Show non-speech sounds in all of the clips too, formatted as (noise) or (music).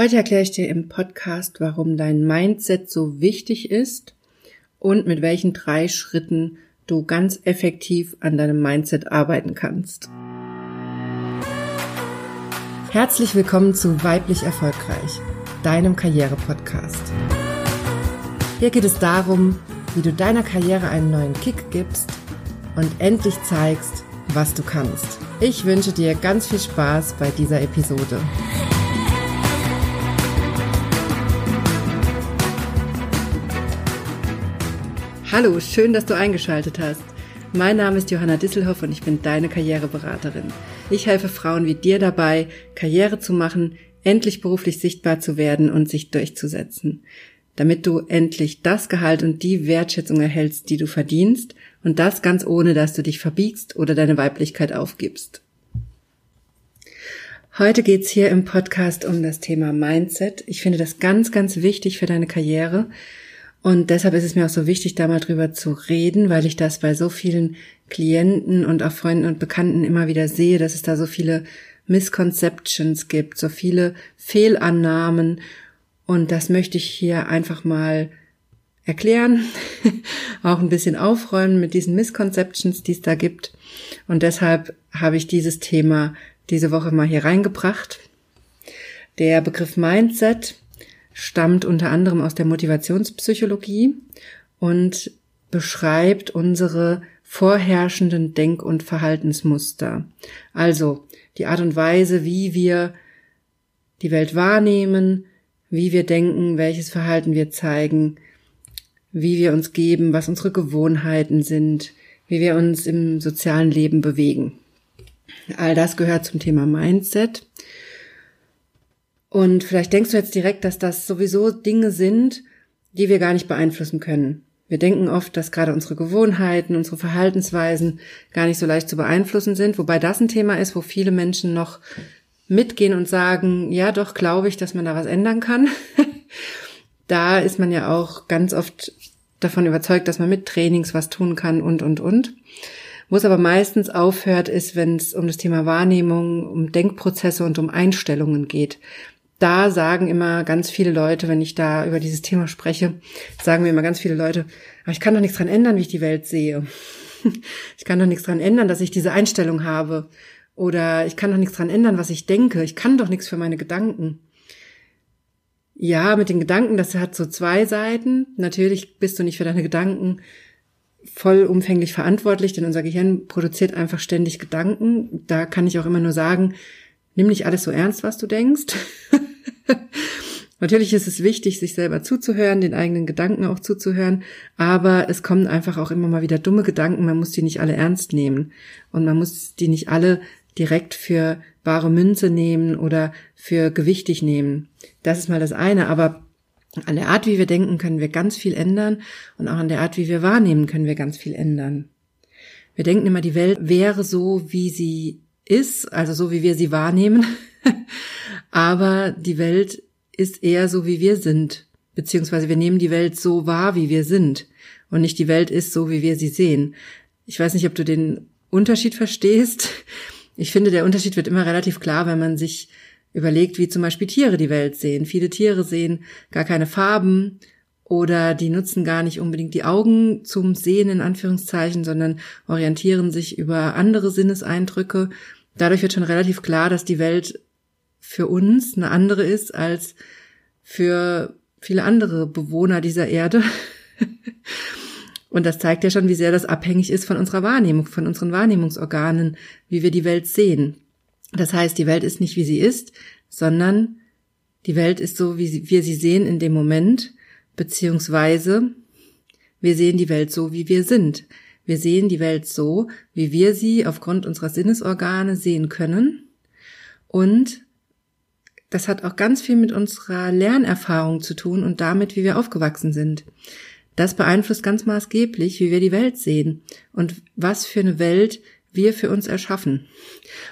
Heute erkläre ich dir im Podcast, warum dein Mindset so wichtig ist und mit welchen drei Schritten du ganz effektiv an deinem Mindset arbeiten kannst. Herzlich willkommen zu Weiblich Erfolgreich, deinem Karriere-Podcast. Hier geht es darum, wie du deiner Karriere einen neuen Kick gibst und endlich zeigst, was du kannst. Ich wünsche dir ganz viel Spaß bei dieser Episode. Hallo, schön, dass du eingeschaltet hast. Mein Name ist Johanna Disselhoff und ich bin deine Karriereberaterin. Ich helfe Frauen wie dir dabei, Karriere zu machen, endlich beruflich sichtbar zu werden und sich durchzusetzen, damit du endlich das Gehalt und die Wertschätzung erhältst, die du verdienst und das ganz ohne, dass du dich verbiegst oder deine Weiblichkeit aufgibst. Heute geht's hier im Podcast um das Thema Mindset. Ich finde das ganz, ganz wichtig für deine Karriere und deshalb ist es mir auch so wichtig, da mal drüber zu reden, weil ich das bei so vielen Klienten und auch Freunden und Bekannten immer wieder sehe, dass es da so viele Misconceptions gibt, so viele Fehlannahmen. Und das möchte ich hier einfach mal erklären, (laughs) auch ein bisschen aufräumen mit diesen Misconceptions, die es da gibt. Und deshalb habe ich dieses Thema diese Woche mal hier reingebracht. Der Begriff Mindset stammt unter anderem aus der Motivationspsychologie und beschreibt unsere vorherrschenden Denk- und Verhaltensmuster. Also die Art und Weise, wie wir die Welt wahrnehmen, wie wir denken, welches Verhalten wir zeigen, wie wir uns geben, was unsere Gewohnheiten sind, wie wir uns im sozialen Leben bewegen. All das gehört zum Thema Mindset. Und vielleicht denkst du jetzt direkt, dass das sowieso Dinge sind, die wir gar nicht beeinflussen können. Wir denken oft, dass gerade unsere Gewohnheiten, unsere Verhaltensweisen gar nicht so leicht zu beeinflussen sind, wobei das ein Thema ist, wo viele Menschen noch mitgehen und sagen, ja, doch glaube ich, dass man da was ändern kann. (laughs) da ist man ja auch ganz oft davon überzeugt, dass man mit Trainings was tun kann und, und, und. Wo es aber meistens aufhört, ist, wenn es um das Thema Wahrnehmung, um Denkprozesse und um Einstellungen geht da sagen immer ganz viele Leute, wenn ich da über dieses Thema spreche, sagen mir immer ganz viele Leute, aber ich kann doch nichts dran ändern, wie ich die Welt sehe. (laughs) Ich kann doch nichts dran ändern, dass ich diese Einstellung habe. Oder ich kann doch nichts dran ändern, was ich denke. Ich kann doch nichts für meine Gedanken. Ja, mit den Gedanken, das hat so zwei Seiten. Natürlich bist du nicht für deine Gedanken vollumfänglich verantwortlich, denn unser Gehirn produziert einfach ständig Gedanken. Da kann ich auch immer nur sagen, nimm nicht alles so ernst, was du denkst. (laughs) Natürlich ist es wichtig, sich selber zuzuhören, den eigenen Gedanken auch zuzuhören, aber es kommen einfach auch immer mal wieder dumme Gedanken, man muss die nicht alle ernst nehmen und man muss die nicht alle direkt für bare Münze nehmen oder für gewichtig nehmen. Das ist mal das eine, aber an der Art, wie wir denken, können wir ganz viel ändern und auch an der Art, wie wir wahrnehmen, können wir ganz viel ändern. Wir denken immer, die Welt wäre so, wie sie ist, also so, wie wir sie wahrnehmen. (laughs) Aber die Welt ist eher so, wie wir sind. Beziehungsweise wir nehmen die Welt so wahr, wie wir sind. Und nicht die Welt ist so, wie wir sie sehen. Ich weiß nicht, ob du den Unterschied verstehst. Ich finde, der Unterschied wird immer relativ klar, wenn man sich überlegt, wie zum Beispiel Tiere die Welt sehen. Viele Tiere sehen gar keine Farben oder die nutzen gar nicht unbedingt die Augen zum Sehen in Anführungszeichen, sondern orientieren sich über andere Sinneseindrücke. Dadurch wird schon relativ klar, dass die Welt für uns eine andere ist als für viele andere Bewohner dieser Erde. (laughs) Und das zeigt ja schon, wie sehr das abhängig ist von unserer Wahrnehmung, von unseren Wahrnehmungsorganen, wie wir die Welt sehen. Das heißt, die Welt ist nicht, wie sie ist, sondern die Welt ist so, wie wir sie sehen in dem Moment, beziehungsweise wir sehen die Welt so, wie wir sind. Wir sehen die Welt so, wie wir sie aufgrund unserer Sinnesorgane sehen können. Und das hat auch ganz viel mit unserer Lernerfahrung zu tun und damit, wie wir aufgewachsen sind. Das beeinflusst ganz maßgeblich, wie wir die Welt sehen und was für eine Welt wir für uns erschaffen.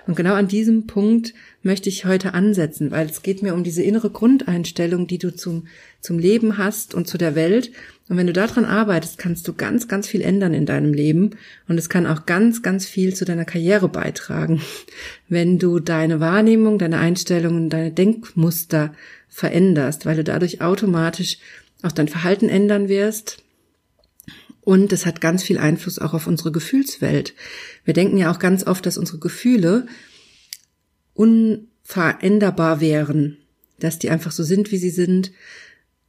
Und genau an diesem Punkt möchte ich heute ansetzen, weil es geht mir um diese innere Grundeinstellung, die du zum, zum Leben hast und zu der Welt. Und wenn du daran arbeitest, kannst du ganz, ganz viel ändern in deinem Leben. Und es kann auch ganz, ganz viel zu deiner Karriere beitragen, (laughs) wenn du deine Wahrnehmung, deine Einstellungen, deine Denkmuster veränderst, weil du dadurch automatisch auch dein Verhalten ändern wirst, und es hat ganz viel Einfluss auch auf unsere Gefühlswelt. Wir denken ja auch ganz oft, dass unsere Gefühle unveränderbar wären, dass die einfach so sind, wie sie sind.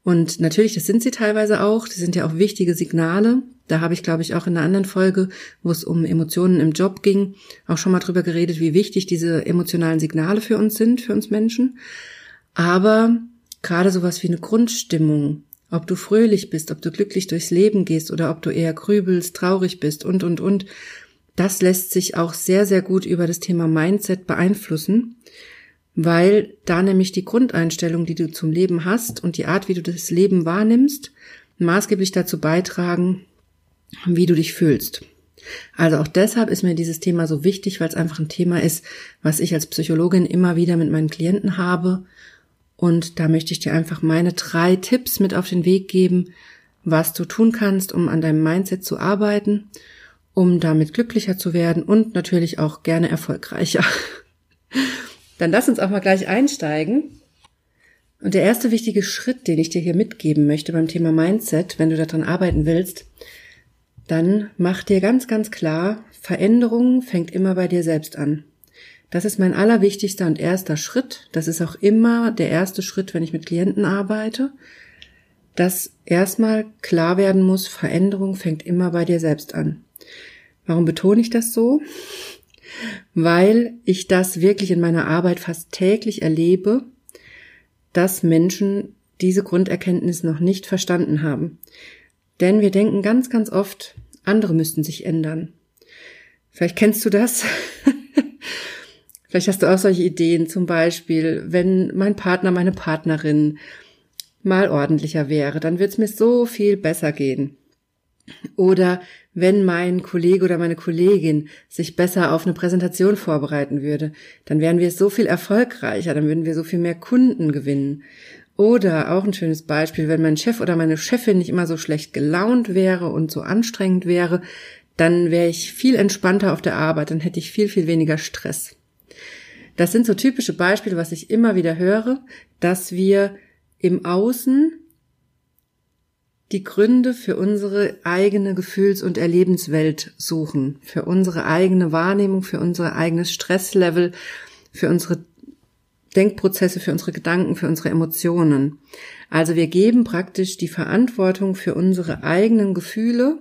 Und natürlich, das sind sie teilweise auch. Die sind ja auch wichtige Signale. Da habe ich, glaube ich, auch in einer anderen Folge, wo es um Emotionen im Job ging, auch schon mal drüber geredet, wie wichtig diese emotionalen Signale für uns sind, für uns Menschen. Aber gerade sowas wie eine Grundstimmung, ob du fröhlich bist, ob du glücklich durchs Leben gehst oder ob du eher grübelst, traurig bist und, und, und. Das lässt sich auch sehr, sehr gut über das Thema Mindset beeinflussen, weil da nämlich die Grundeinstellung, die du zum Leben hast und die Art, wie du das Leben wahrnimmst, maßgeblich dazu beitragen, wie du dich fühlst. Also auch deshalb ist mir dieses Thema so wichtig, weil es einfach ein Thema ist, was ich als Psychologin immer wieder mit meinen Klienten habe und da möchte ich dir einfach meine drei Tipps mit auf den Weg geben, was du tun kannst, um an deinem Mindset zu arbeiten, um damit glücklicher zu werden und natürlich auch gerne erfolgreicher. (laughs) Dann lass uns auch mal gleich einsteigen. Und der erste wichtige Schritt, den ich dir hier mitgeben möchte beim Thema Mindset, wenn du daran arbeiten willst, dann mach dir ganz, ganz klar, Veränderung fängt immer bei dir selbst an. Das ist mein allerwichtigster und erster Schritt. Das ist auch immer der erste Schritt, wenn ich mit Klienten arbeite, dass erstmal klar werden muss, Veränderung fängt immer bei dir selbst an. Warum betone ich das so? Weil ich das wirklich in meiner Arbeit fast täglich erlebe, dass Menschen diese Grunderkenntnis noch nicht verstanden haben. Denn wir denken ganz, ganz oft, andere müssten sich ändern. Vielleicht kennst du das. (laughs) Vielleicht hast du auch solche Ideen, zum Beispiel, wenn mein Partner, meine Partnerin mal ordentlicher wäre, dann wird es mir so viel besser gehen. Oder wenn mein Kollege oder meine Kollegin sich besser auf eine Präsentation vorbereiten würde, dann wären wir so viel erfolgreicher, dann würden wir so viel mehr Kunden gewinnen. Oder auch ein schönes Beispiel, wenn mein Chef oder meine Chefin nicht immer so schlecht gelaunt wäre und so anstrengend wäre, dann wäre ich viel entspannter auf der Arbeit, dann hätte ich viel, viel weniger Stress. Das sind so typische Beispiele, was ich immer wieder höre, dass wir im Außen die Gründe für unsere eigene Gefühls- und Erlebenswelt suchen, für unsere eigene Wahrnehmung, für unser eigenes Stresslevel, für unsere Denkprozesse, für unsere Gedanken, für unsere Emotionen. Also wir geben praktisch die Verantwortung für unsere eigenen Gefühle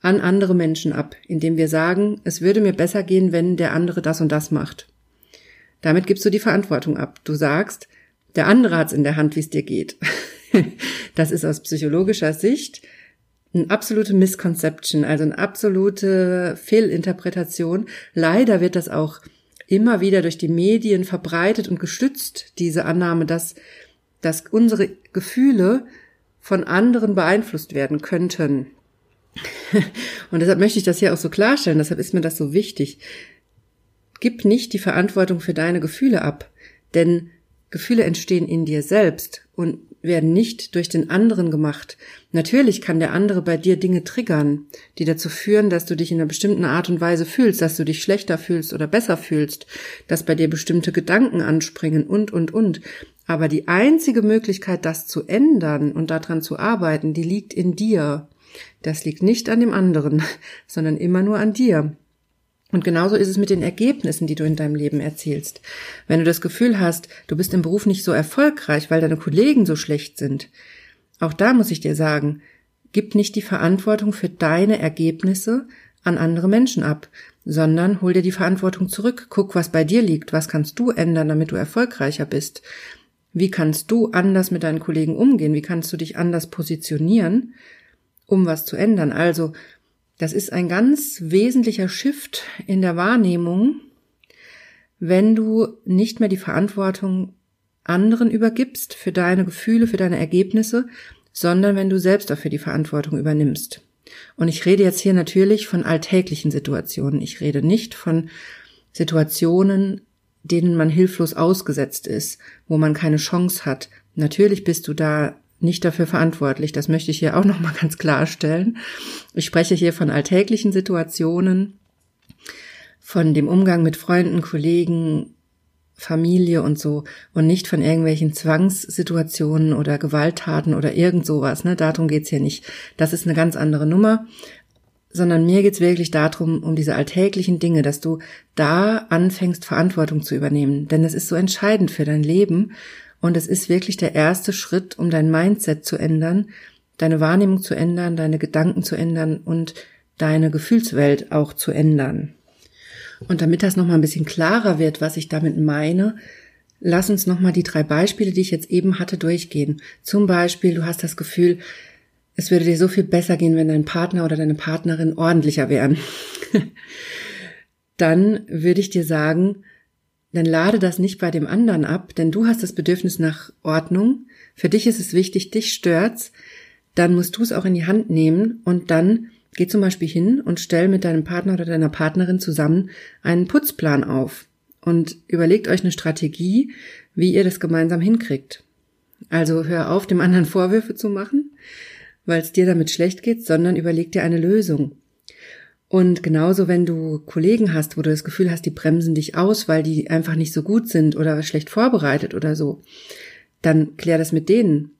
an andere Menschen ab, indem wir sagen, es würde mir besser gehen, wenn der andere das und das macht. Damit gibst du die Verantwortung ab. Du sagst, der andere hat's in der Hand, wie es dir geht. (laughs) das ist aus psychologischer Sicht eine absolute Misconception, also eine absolute Fehlinterpretation. Leider wird das auch immer wieder durch die Medien verbreitet und gestützt, diese Annahme, dass, dass unsere Gefühle von anderen beeinflusst werden könnten. (laughs) und deshalb möchte ich das hier auch so klarstellen, deshalb ist mir das so wichtig. Gib nicht die Verantwortung für deine Gefühle ab, denn Gefühle entstehen in dir selbst und werden nicht durch den anderen gemacht. Natürlich kann der andere bei dir Dinge triggern, die dazu führen, dass du dich in einer bestimmten Art und Weise fühlst, dass du dich schlechter fühlst oder besser fühlst, dass bei dir bestimmte Gedanken anspringen und, und, und. Aber die einzige Möglichkeit, das zu ändern und daran zu arbeiten, die liegt in dir. Das liegt nicht an dem anderen, (laughs) sondern immer nur an dir. Und genauso ist es mit den Ergebnissen, die du in deinem Leben erzielst. Wenn du das Gefühl hast, du bist im Beruf nicht so erfolgreich, weil deine Kollegen so schlecht sind, auch da muss ich dir sagen, gib nicht die Verantwortung für deine Ergebnisse an andere Menschen ab, sondern hol dir die Verantwortung zurück, guck, was bei dir liegt, was kannst du ändern, damit du erfolgreicher bist. Wie kannst du anders mit deinen Kollegen umgehen? Wie kannst du dich anders positionieren, um was zu ändern? Also das ist ein ganz wesentlicher Shift in der Wahrnehmung, wenn du nicht mehr die Verantwortung anderen übergibst für deine Gefühle, für deine Ergebnisse, sondern wenn du selbst dafür die Verantwortung übernimmst. Und ich rede jetzt hier natürlich von alltäglichen Situationen. Ich rede nicht von Situationen, denen man hilflos ausgesetzt ist, wo man keine Chance hat. Natürlich bist du da nicht dafür verantwortlich. Das möchte ich hier auch nochmal ganz klarstellen. Ich spreche hier von alltäglichen Situationen, von dem Umgang mit Freunden, Kollegen, Familie und so und nicht von irgendwelchen Zwangssituationen oder Gewalttaten oder irgend sowas. Ne? Darum geht's hier nicht. Das ist eine ganz andere Nummer. Sondern mir geht's wirklich darum, um diese alltäglichen Dinge, dass du da anfängst, Verantwortung zu übernehmen. Denn es ist so entscheidend für dein Leben und es ist wirklich der erste Schritt, um dein Mindset zu ändern, deine Wahrnehmung zu ändern, deine Gedanken zu ändern und deine Gefühlswelt auch zu ändern. Und damit das nochmal ein bisschen klarer wird, was ich damit meine, lass uns nochmal die drei Beispiele, die ich jetzt eben hatte, durchgehen. Zum Beispiel, du hast das Gefühl, es würde dir so viel besser gehen, wenn dein Partner oder deine Partnerin ordentlicher wären. (laughs) Dann würde ich dir sagen, dann lade das nicht bei dem anderen ab, denn du hast das Bedürfnis nach Ordnung. Für dich ist es wichtig, dich stört's. Dann musst du es auch in die Hand nehmen und dann Geh zum Beispiel hin und stell mit deinem Partner oder deiner Partnerin zusammen einen Putzplan auf und überlegt euch eine Strategie, wie ihr das gemeinsam hinkriegt. Also hör auf, dem anderen (laughs) Vorwürfe zu machen, weil es dir damit schlecht geht, sondern überleg dir eine Lösung. Und genauso, wenn du Kollegen hast, wo du das Gefühl hast, die bremsen dich aus, weil die einfach nicht so gut sind oder schlecht vorbereitet oder so, dann klär das mit denen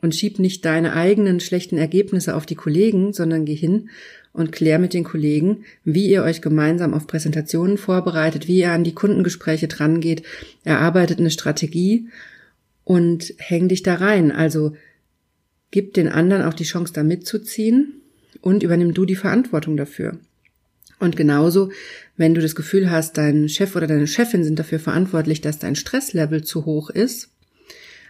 und schieb nicht deine eigenen schlechten Ergebnisse auf die Kollegen, sondern geh hin und klär mit den Kollegen, wie ihr euch gemeinsam auf Präsentationen vorbereitet, wie ihr an die Kundengespräche drangeht, erarbeitet eine Strategie und häng dich da rein. Also gib den anderen auch die Chance, da mitzuziehen und übernimm du die Verantwortung dafür. Und genauso, wenn du das Gefühl hast, dein Chef oder deine Chefin sind dafür verantwortlich, dass dein Stresslevel zu hoch ist,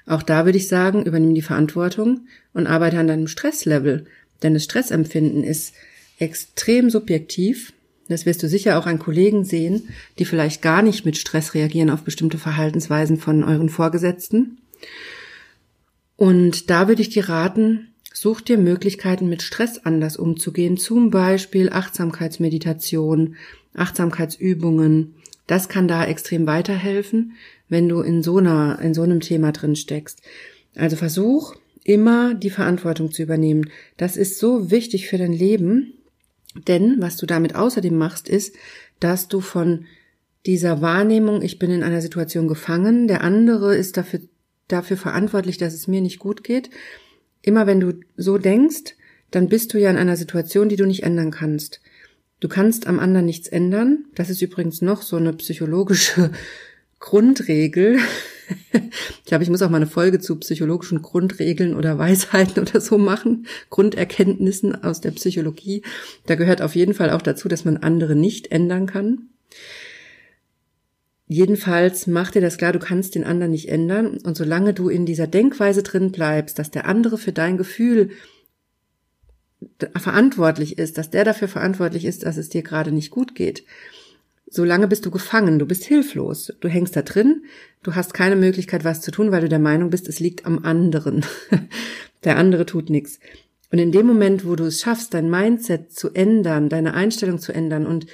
auch da würde ich sagen, übernimm die Verantwortung und arbeite an deinem Stresslevel. Denn das Stressempfinden ist extrem subjektiv. Das wirst du sicher auch an Kollegen sehen, die vielleicht gar nicht mit Stress reagieren auf bestimmte Verhaltensweisen von euren Vorgesetzten. Und da würde ich dir raten, such dir Möglichkeiten, mit Stress anders umzugehen. Zum Beispiel Achtsamkeitsmeditation, Achtsamkeitsübungen. Das kann da extrem weiterhelfen wenn du in so einer, in so einem Thema drin steckst. Also versuch immer die Verantwortung zu übernehmen. Das ist so wichtig für dein Leben, denn was du damit außerdem machst, ist, dass du von dieser Wahrnehmung, ich bin in einer Situation gefangen, der andere ist dafür, dafür verantwortlich, dass es mir nicht gut geht. Immer wenn du so denkst, dann bist du ja in einer Situation, die du nicht ändern kannst. Du kannst am anderen nichts ändern. Das ist übrigens noch so eine psychologische (laughs) Grundregel. (laughs) Ich glaube, ich muss auch mal eine Folge zu psychologischen Grundregeln oder Weisheiten (laughs) oder so machen, Grunderkenntnissen aus der Psychologie. Da gehört auf jeden Fall auch dazu, dass man andere nicht ändern kann. Jedenfalls mach dir das klar, du kannst den anderen nicht ändern. Und solange du in dieser Denkweise drin bleibst, dass der andere für dein Gefühl verantwortlich ist, dass der dafür verantwortlich ist, dass es dir gerade nicht gut geht, solange bist du gefangen, du bist hilflos, du hängst da drin, du hast keine Möglichkeit, was zu tun, weil du der Meinung bist, es liegt am anderen. (laughs) der andere tut nichts. Und in dem Moment, wo du es schaffst, dein Mindset zu ändern, deine Einstellung zu ändern und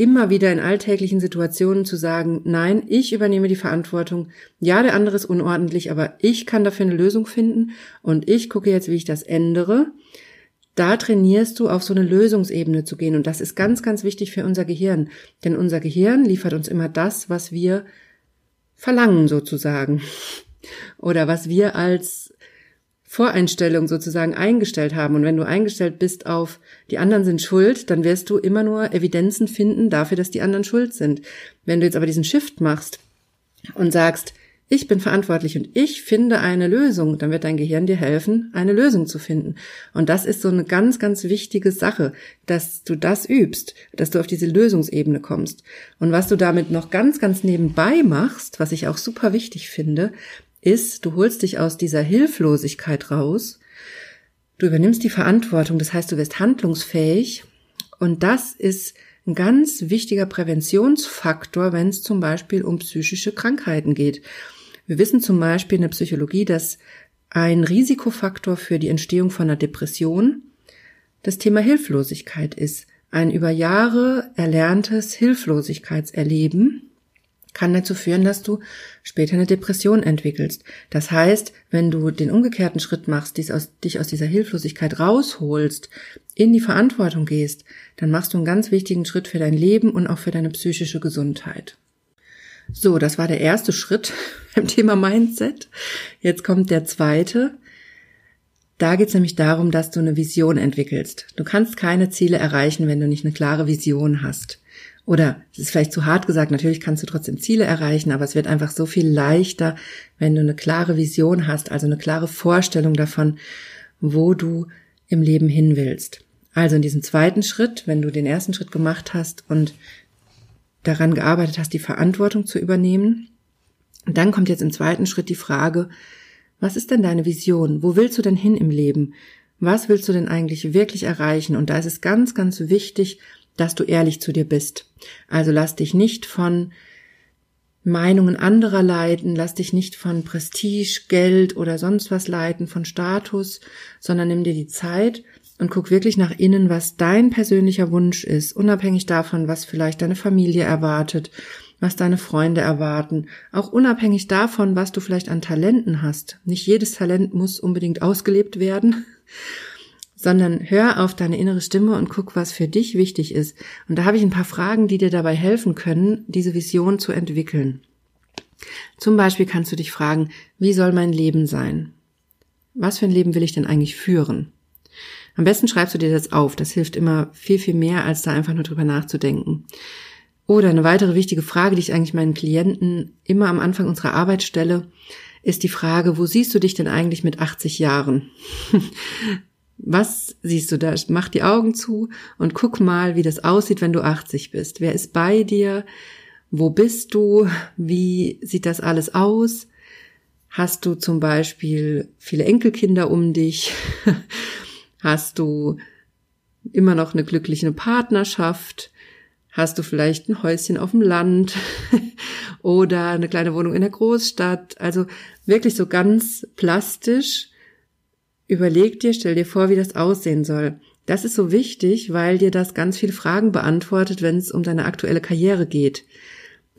immer wieder in alltäglichen Situationen zu sagen, nein, ich übernehme die Verantwortung. Ja, der andere ist unordentlich, aber ich kann dafür eine Lösung finden und ich gucke jetzt, wie ich das ändere da trainierst du auf so eine Lösungsebene zu gehen. Und das ist ganz, ganz wichtig für unser Gehirn. Denn unser Gehirn liefert uns immer das, was wir verlangen sozusagen. (laughs) Oder was wir als Voreinstellung sozusagen eingestellt haben. Und wenn du eingestellt bist auf die anderen sind schuld, dann wirst du immer nur Evidenzen finden dafür, dass die anderen schuld sind. Wenn du jetzt aber diesen Shift machst und sagst, ich bin verantwortlich und ich finde eine Lösung, dann wird dein Gehirn dir helfen, eine Lösung zu finden. Und das ist so eine ganz, ganz wichtige Sache, dass du das übst, dass du auf diese Lösungsebene kommst. Und was du damit noch ganz, ganz nebenbei machst, was ich auch super wichtig finde, ist, du holst dich aus dieser Hilflosigkeit raus, du übernimmst die Verantwortung, das heißt, du wirst handlungsfähig und das ist ein ganz wichtiger Präventionsfaktor, wenn es zum Beispiel um psychische Krankheiten geht. Wir wissen zum Beispiel in der Psychologie, dass ein Risikofaktor für die Entstehung von einer Depression das Thema Hilflosigkeit ist. Ein über Jahre erlerntes Hilflosigkeitserleben kann dazu führen, dass du später eine Depression entwickelst. Das heißt, wenn du den umgekehrten Schritt machst, dich aus, dich aus dieser Hilflosigkeit rausholst, in die Verantwortung gehst, dann machst du einen ganz wichtigen Schritt für dein Leben und auch für deine psychische Gesundheit. So, das war der erste Schritt (laughs) beim Thema Mindset. Jetzt kommt der zweite. Da geht es nämlich darum, dass du eine Vision entwickelst. Du kannst keine Ziele erreichen, wenn du nicht eine klare Vision hast. Oder es ist vielleicht zu hart gesagt, natürlich kannst du trotzdem Ziele erreichen, aber es wird einfach so viel leichter, wenn du eine klare Vision hast, also eine klare Vorstellung davon, wo du im Leben hin willst. Also in diesem zweiten Schritt, wenn du den ersten Schritt gemacht hast und daran gearbeitet hast, die Verantwortung zu übernehmen, dann kommt jetzt im zweiten Schritt die Frage, was ist denn deine Vision? Wo willst du denn hin im Leben? Was willst du denn eigentlich wirklich erreichen? Und da ist es ganz, ganz wichtig, dass du ehrlich zu dir bist. Also lass dich nicht von Meinungen anderer leiten, lass dich nicht von Prestige, Geld oder sonst was leiten, von Status, sondern nimm dir die Zeit und guck wirklich nach innen, was dein persönlicher Wunsch ist, unabhängig davon, was vielleicht deine Familie erwartet, was deine Freunde erwarten, auch unabhängig davon, was du vielleicht an Talenten hast. Nicht jedes Talent muss unbedingt ausgelebt werden, sondern hör auf deine innere Stimme und guck, was für dich wichtig ist. Und da habe ich ein paar Fragen, die dir dabei helfen können, diese Vision zu entwickeln. Zum Beispiel kannst du dich fragen, wie soll mein Leben sein? Was für ein Leben will ich denn eigentlich führen? Am besten schreibst du dir das auf. Das hilft immer viel, viel mehr, als da einfach nur drüber nachzudenken. Oder eine weitere wichtige Frage, die ich eigentlich meinen Klienten immer am Anfang unserer Arbeit stelle, ist die Frage, wo siehst du dich denn eigentlich mit 80 Jahren? (laughs) Was siehst du da? Mach die Augen zu und guck mal, wie das aussieht, wenn du 80 bist. Wer ist bei dir? Wo bist du? Wie sieht das alles aus? Hast du zum Beispiel viele Enkelkinder um dich? (laughs) Hast du immer noch eine glückliche Partnerschaft? Hast du vielleicht ein Häuschen auf dem Land (laughs) oder eine kleine Wohnung in der Großstadt? Also wirklich so ganz plastisch. Überleg dir, stell dir vor, wie das aussehen soll. Das ist so wichtig, weil dir das ganz viele Fragen beantwortet, wenn es um deine aktuelle Karriere geht.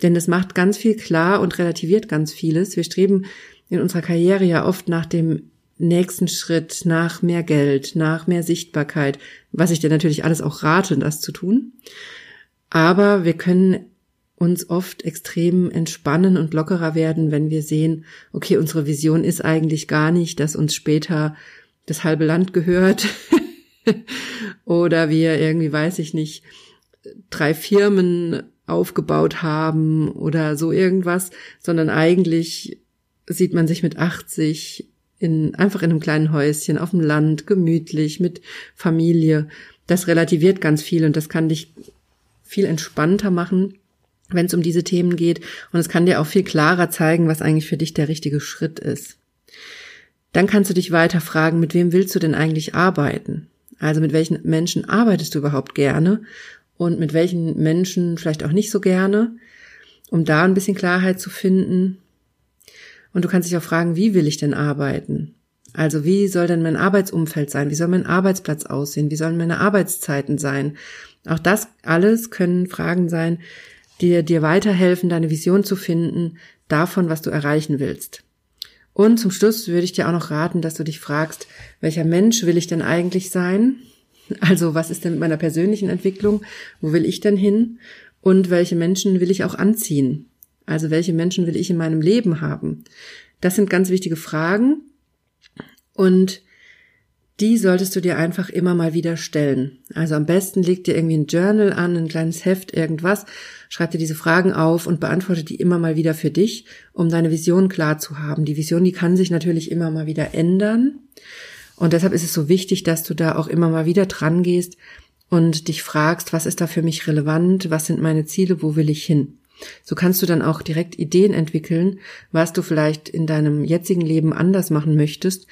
Denn es macht ganz viel klar und relativiert ganz vieles. Wir streben in unserer Karriere ja oft nach dem nächsten Schritt, nach mehr Geld, nach mehr Sichtbarkeit, was ich dir natürlich alles auch rate, das zu tun. Aber wir können uns oft extrem entspannen und lockerer werden, wenn wir sehen, okay, unsere Vision ist eigentlich gar nicht, dass uns später das halbe Land gehört (laughs) oder wir irgendwie, weiß ich nicht, drei Firmen aufgebaut haben oder so irgendwas, sondern eigentlich sieht man sich mit 80 in, einfach in einem kleinen Häuschen auf dem Land, gemütlich, mit Familie. Das relativiert ganz viel und das kann dich viel entspannter machen, wenn es um diese Themen geht. Und es kann dir auch viel klarer zeigen, was eigentlich für dich der richtige Schritt ist. Dann kannst du dich weiter fragen, mit wem willst du denn eigentlich arbeiten? Also mit welchen Menschen arbeitest du überhaupt gerne und mit welchen Menschen vielleicht auch nicht so gerne, um da ein bisschen Klarheit zu finden. Und du kannst dich auch fragen, wie will ich denn arbeiten? Also wie soll denn mein Arbeitsumfeld sein? Wie soll mein Arbeitsplatz aussehen? Wie sollen meine Arbeitszeiten sein? Auch das alles können Fragen sein, die dir weiterhelfen, deine Vision zu finden, davon, was du erreichen willst. Und zum Schluss würde ich dir auch noch raten, dass du dich fragst, welcher Mensch will ich denn eigentlich sein? Also was ist denn mit meiner persönlichen Entwicklung? Wo will ich denn hin? Und welche Menschen will ich auch anziehen? Also welche Menschen will ich in meinem Leben haben? Das sind ganz wichtige Fragen. Und die solltest du dir einfach immer mal wieder stellen. Also am besten leg dir irgendwie ein Journal an, ein kleines Heft, irgendwas, schreib dir diese Fragen auf und beantworte die immer mal wieder für dich, um deine Vision klar zu haben. Die Vision, die kann sich natürlich immer mal wieder ändern. Und deshalb ist es so wichtig, dass du da auch immer mal wieder dran gehst und dich fragst, was ist da für mich relevant, was sind meine Ziele, wo will ich hin? So kannst du dann auch direkt Ideen entwickeln, was du vielleicht in deinem jetzigen Leben anders machen möchtest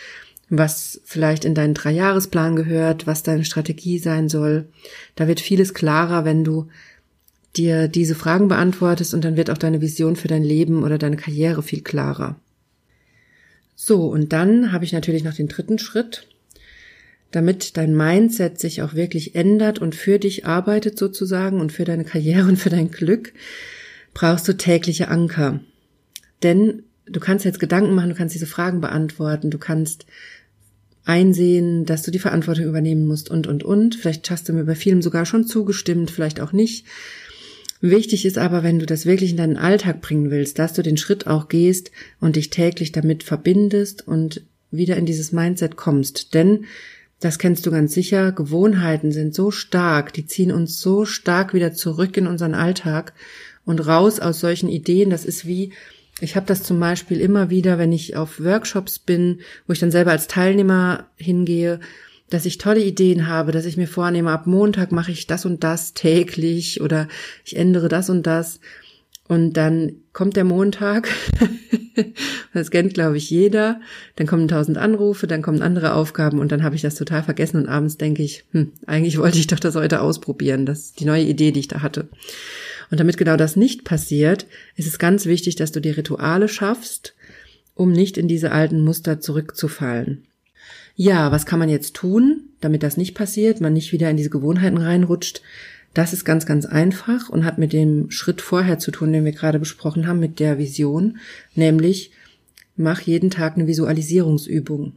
was vielleicht in deinen Dreijahresplan gehört, was deine Strategie sein soll. Da wird vieles klarer, wenn du dir diese Fragen beantwortest und dann wird auch deine Vision für dein Leben oder deine Karriere viel klarer. So, und dann habe ich natürlich noch den dritten Schritt. damit dein Mindset sich auch wirklich ändert und für dich arbeitet sozusagen und für deine Karriere und für dein Glück, brauchst du tägliche Anker. Denn du kannst jetzt Gedanken machen, du kannst diese Fragen beantworten, du kannst einsehen, dass du die Verantwortung übernehmen musst und, und, und. Vielleicht hast du mir bei vielem sogar schon zugestimmt, vielleicht auch nicht. Wichtig ist aber, wenn du das wirklich in deinen Alltag bringen willst, dass du den Schritt auch gehst und dich täglich damit verbindest und wieder in dieses Mindset kommst. Denn, das kennst du ganz sicher, Gewohnheiten sind so stark, die ziehen uns so stark wieder zurück in unseren Alltag und raus aus solchen Ideen. Das ist wie, ich habe das zum Beispiel immer wieder, wenn ich auf Workshops bin, wo ich dann selber als Teilnehmer hingehe, dass ich tolle Ideen habe, dass ich mir vornehme, ab Montag mache ich das und das täglich oder ich ändere das und das. Und dann kommt der Montag, (laughs) das kennt, glaube ich, jeder, dann kommen tausend Anrufe, dann kommen andere Aufgaben und dann habe ich das total vergessen und abends denke ich, hm, eigentlich wollte ich doch das heute ausprobieren, das ist die neue Idee, die ich da hatte. Und damit genau das nicht passiert, ist es ganz wichtig, dass du die Rituale schaffst, um nicht in diese alten Muster zurückzufallen. Ja, was kann man jetzt tun, damit das nicht passiert, man nicht wieder in diese Gewohnheiten reinrutscht? Das ist ganz, ganz einfach und hat mit dem Schritt vorher zu tun, den wir gerade besprochen haben, mit der Vision, nämlich mach jeden Tag eine Visualisierungsübung.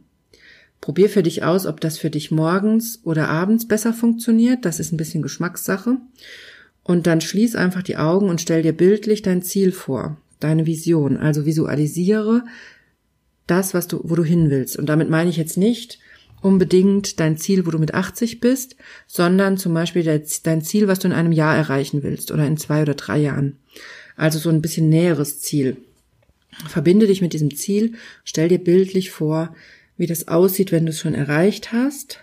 Probier für dich aus, ob das für dich morgens oder abends besser funktioniert. Das ist ein bisschen Geschmackssache. Und dann schließ einfach die Augen und stell dir bildlich dein Ziel vor, deine Vision. Also visualisiere das, was du, wo du hin willst. Und damit meine ich jetzt nicht unbedingt dein Ziel, wo du mit 80 bist, sondern zum Beispiel dein Ziel, was du in einem Jahr erreichen willst oder in zwei oder drei Jahren. Also so ein bisschen näheres Ziel. Verbinde dich mit diesem Ziel, stell dir bildlich vor, wie das aussieht, wenn du es schon erreicht hast.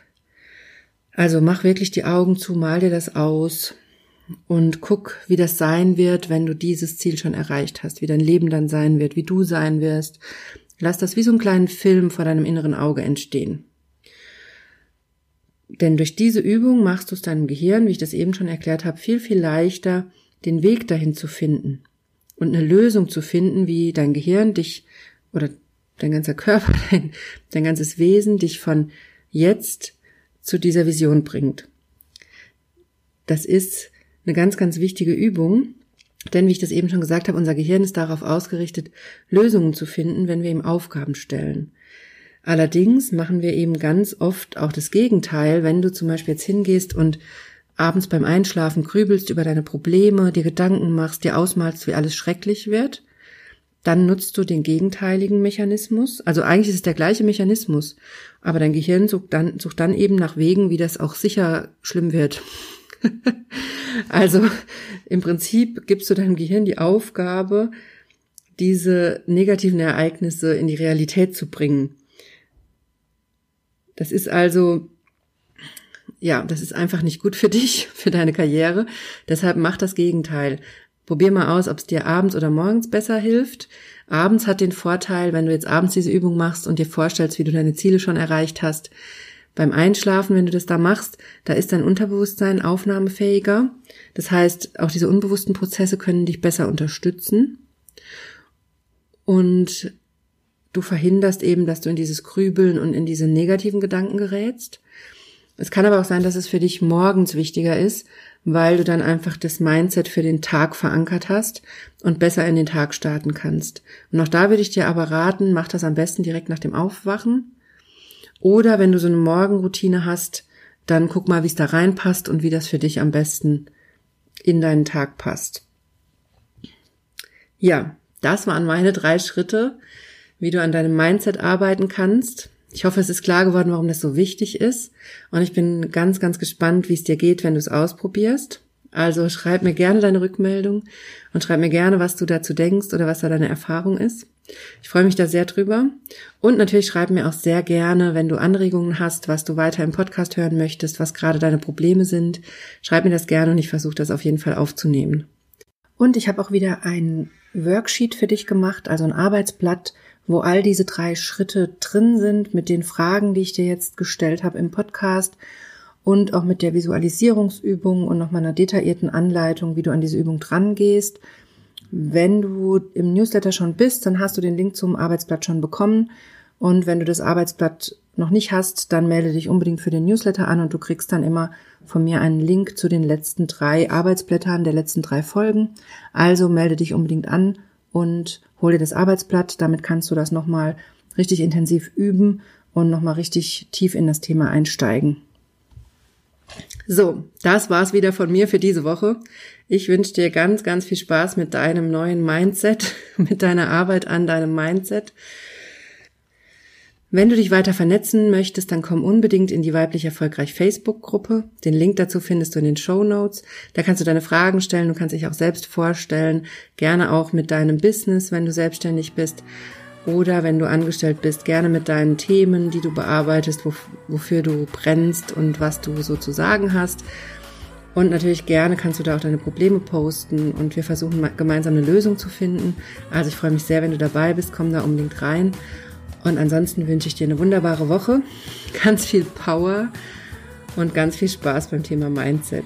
Also mach wirklich die Augen zu, mal dir das aus, und guck, wie das sein wird, wenn du dieses Ziel schon erreicht hast, wie dein Leben dann sein wird, wie du sein wirst. Lass das wie so einen kleinen Film vor deinem inneren Auge entstehen. Denn durch diese Übung machst du es deinem Gehirn, wie ich das eben schon erklärt habe, viel, viel leichter, den Weg dahin zu finden und eine Lösung zu finden, wie dein Gehirn dich oder dein ganzer Körper, (laughs) dein, dein ganzes Wesen dich von jetzt zu dieser Vision bringt. Das ist eine ganz, ganz wichtige Übung. Denn wie ich das eben schon gesagt habe, unser Gehirn ist darauf ausgerichtet, Lösungen zu finden, wenn wir ihm Aufgaben stellen. Allerdings machen wir eben ganz oft auch das Gegenteil, wenn du zum Beispiel jetzt hingehst und abends beim Einschlafen grübelst über deine Probleme, dir Gedanken machst, dir ausmalst, wie alles schrecklich wird, dann nutzt du den gegenteiligen Mechanismus. Also eigentlich ist es der gleiche Mechanismus, aber dein Gehirn sucht dann, sucht dann eben nach Wegen, wie das auch sicher schlimm wird. (laughs) also im Prinzip gibst du deinem Gehirn die Aufgabe, diese negativen Ereignisse in die Realität zu bringen. Das ist also, ja, das ist einfach nicht gut für dich, (laughs) für deine Karriere. Deshalb mach das Gegenteil. Probier mal aus, ob es dir abends oder morgens besser hilft. Abends hat den Vorteil, wenn du jetzt abends diese Übung machst und dir vorstellst, wie du deine Ziele schon erreicht hast, beim Einschlafen, wenn du das da machst, da ist dein Unterbewusstsein aufnahmefähiger. Das heißt, auch diese unbewussten Prozesse können dich besser unterstützen. Und du verhinderst eben, dass du in dieses Grübeln und in diese negativen Gedanken gerätst. Es kann aber auch sein, dass es für dich morgens wichtiger ist, weil du dann einfach das Mindset für den Tag verankert hast und besser in den Tag starten kannst. Und auch da würde ich dir aber raten, mach das am besten direkt nach dem Aufwachen oder wenn du so eine Morgenroutine hast, dann guck mal, wie es da reinpasst und wie das für dich am besten in deinen Tag passt. Ja, das waren meine drei Schritte, wie du an deinem Mindset arbeiten kannst. Ich hoffe, es ist klar geworden, warum das so wichtig ist. Und ich bin ganz, ganz gespannt, wie es dir geht, wenn du es ausprobierst. Also schreib mir gerne deine Rückmeldung und schreib mir gerne, was du dazu denkst oder was da deine Erfahrung ist. Ich freue mich da sehr drüber. Und natürlich schreib mir auch sehr gerne, wenn du Anregungen hast, was du weiter im Podcast hören möchtest, was gerade deine Probleme sind. Schreib mir das gerne und ich versuche das auf jeden Fall aufzunehmen. Und ich habe auch wieder ein Worksheet für dich gemacht, also ein Arbeitsblatt, wo all diese drei Schritte drin sind mit den Fragen, die ich dir jetzt gestellt habe im Podcast und auch mit der Visualisierungsübung und nochmal einer detaillierten Anleitung, wie du an diese Übung dran gehst. Wenn du im Newsletter schon bist, dann hast du den Link zum Arbeitsblatt schon bekommen. Und wenn du das Arbeitsblatt noch nicht hast, dann melde dich unbedingt für den Newsletter an und du kriegst dann immer von mir einen Link zu den letzten drei Arbeitsblättern der letzten drei Folgen. Also melde dich unbedingt an und hol dir das Arbeitsblatt. Damit kannst du das nochmal richtig intensiv üben und nochmal richtig tief in das Thema einsteigen. So, das war's wieder von mir für diese Woche. Ich wünsche dir ganz, ganz viel Spaß mit deinem neuen Mindset, (laughs) mit deiner Arbeit an deinem Mindset. Wenn du dich weiter vernetzen möchtest, dann komm unbedingt in die weiblich erfolgreich Facebook-Gruppe. Den Link dazu findest du in den Show Notes. Da kannst du deine Fragen stellen, du kannst dich auch selbst vorstellen, gerne auch mit deinem Business, wenn du selbstständig bist oder wenn du angestellt bist, gerne mit deinen Themen, die du bearbeitest, wofür du brennst und was du so zu sagen hast. Und natürlich gerne kannst du da auch deine Probleme posten und wir versuchen gemeinsam eine Lösung zu finden. Also ich freue mich sehr, wenn du dabei bist, komm da unbedingt rein. Und ansonsten wünsche ich dir eine wunderbare Woche, (laughs) ganz viel Power und ganz viel Spaß beim Thema Mindset.